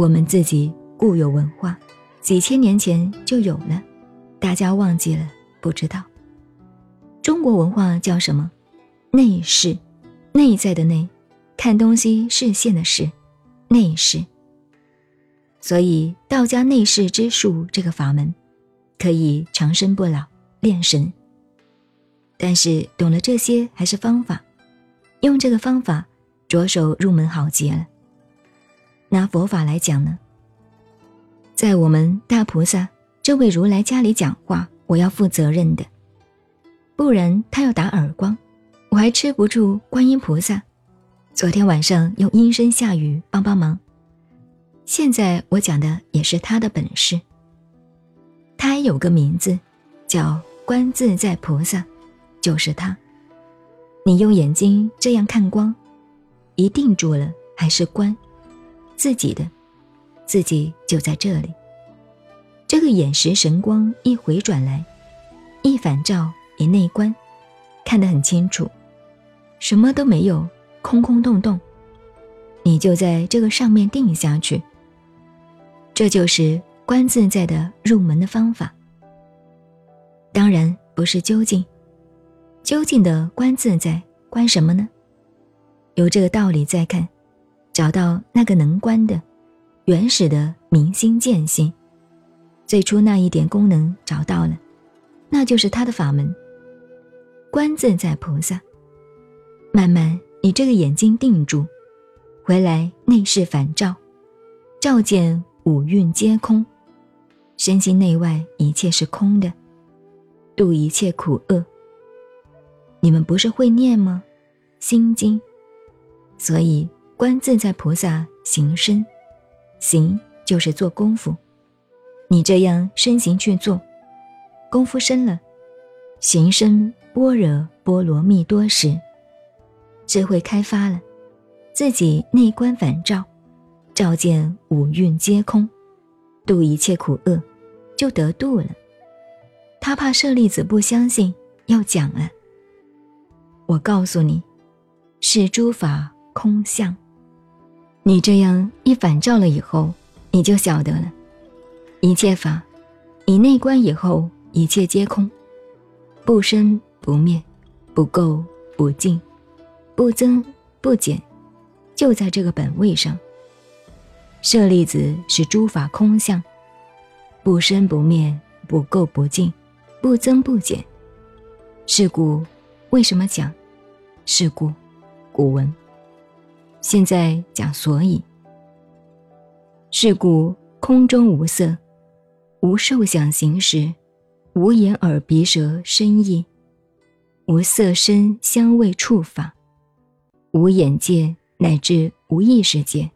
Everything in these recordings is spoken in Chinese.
我们自己固有文化，几千年前就有了，大家忘记了，不知道。中国文化叫什么？内视，内在的内，看东西视线的视，内视。所以道家内视之术这个法门，可以长生不老、炼神。但是懂了这些还是方法，用这个方法着手入门好极了。拿佛法来讲呢，在我们大菩萨这位如来家里讲话，我要负责任的，不然他要打耳光，我还吃不住观音菩萨。昨天晚上用阴声下雨帮帮忙，现在我讲的也是他的本事。他还有个名字，叫观自在菩萨，就是他。你用眼睛这样看光，一定住了还是观。自己的，自己就在这里。这个眼识神光一回转来，一反照一内观，看得很清楚，什么都没有，空空洞洞。你就在这个上面定下去。这就是观自在的入门的方法。当然不是究竟，究竟的观自在，观什么呢？有这个道理再看。找到那个能观的、原始的明心见性，最初那一点功能找到了，那就是他的法门。观自在菩萨，慢慢你这个眼睛定住，回来内视反照，照见五蕴皆空，身心内外一切是空的，度一切苦厄。你们不是会念吗？心经，所以。观自在菩萨行身，行就是做功夫。你这样身形去做，功夫深了，行深般若波罗蜜多时，智慧开发了，自己内观反照，照见五蕴皆空，度一切苦厄，就得度了。他怕舍利子不相信，要讲了。我告诉你，是诸法空相。你这样一反照了以后，你就晓得了，一切法，你内观以后，一切皆空，不生不灭，不垢不净，不增不减，就在这个本位上。舍利子是诸法空相，不生不灭，不垢不净，不增不减。是故，为什么讲？是故，古文。现在讲所以，是故空中无色，无受想行识，无眼耳鼻舌身意，无色声香味触法，无眼界乃至无意识界，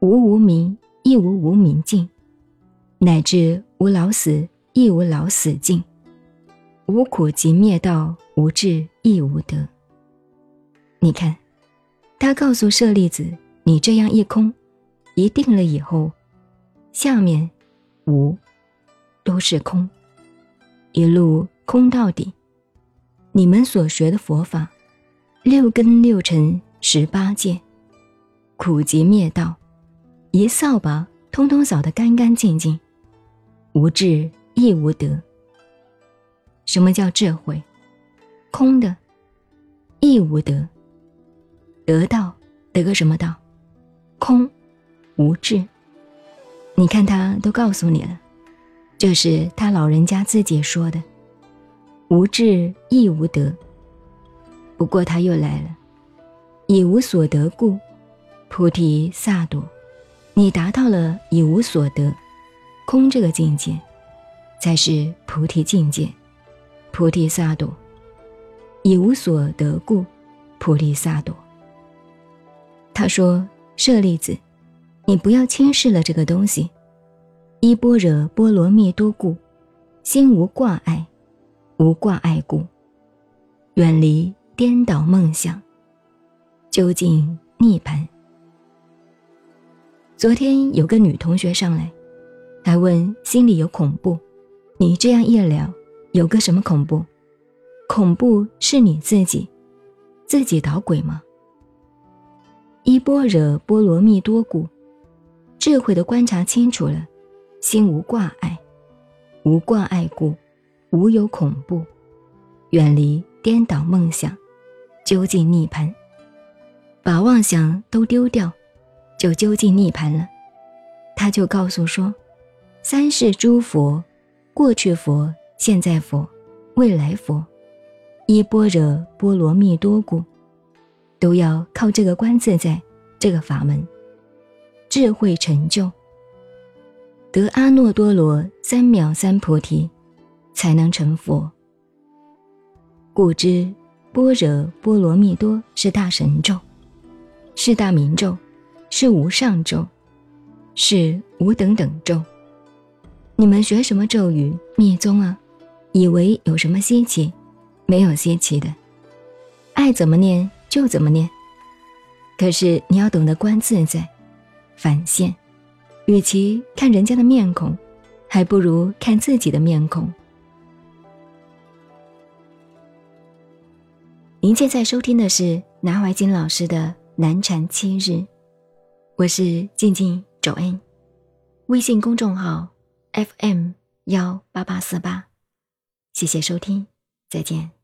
无无明亦无无明尽，乃至无老死亦无老死尽，无苦集灭道，无智亦无得。你看。他告诉舍利子：“你这样一空，一定了以后，下面无都是空，一路空到底。你们所学的佛法，六根六尘十八界，苦集灭道，一扫把通通扫得干干净净，无智亦无得。什么叫智慧？空的，亦无得。”得道得个什么道？空，无智。你看他都告诉你了，这是他老人家自己说的。无智亦无得。不过他又来了，以无所得故，菩提萨埵。你达到了以无所得，空这个境界，才是菩提境界。菩提萨埵，以无所得故，菩提萨埵。他说：“舍利子，你不要轻视了这个东西。依般若波罗蜜多故，心无挂碍，无挂碍故，远离颠倒梦想，究竟涅槃。”昨天有个女同学上来，还问心里有恐怖。你这样一聊，有个什么恐怖？恐怖是你自己，自己捣鬼吗？依般若波罗蜜多故，智慧的观察清楚了，心无挂碍，无挂碍故，无有恐怖，远离颠倒梦想，究竟涅槃，把妄想都丢掉，就究竟涅槃了。他就告诉说：三世诸佛，过去佛、现在佛、未来佛，依般若波罗蜜多故，都要靠这个观自在这个法门。智慧成就，得阿耨多罗三藐三菩提，才能成佛。故知般若波罗蜜多是大神咒，是大明咒，是无上咒，是无等等咒。你们学什么咒语密宗啊？以为有什么稀奇？没有稀奇的，爱怎么念就怎么念。可是你要懂得观自在。反现，与其看人家的面孔，还不如看自己的面孔。您现在收听的是南怀瑾老师的《南禅七日》，我是静静周恩，微信公众号 FM 幺八八四八，谢谢收听，再见。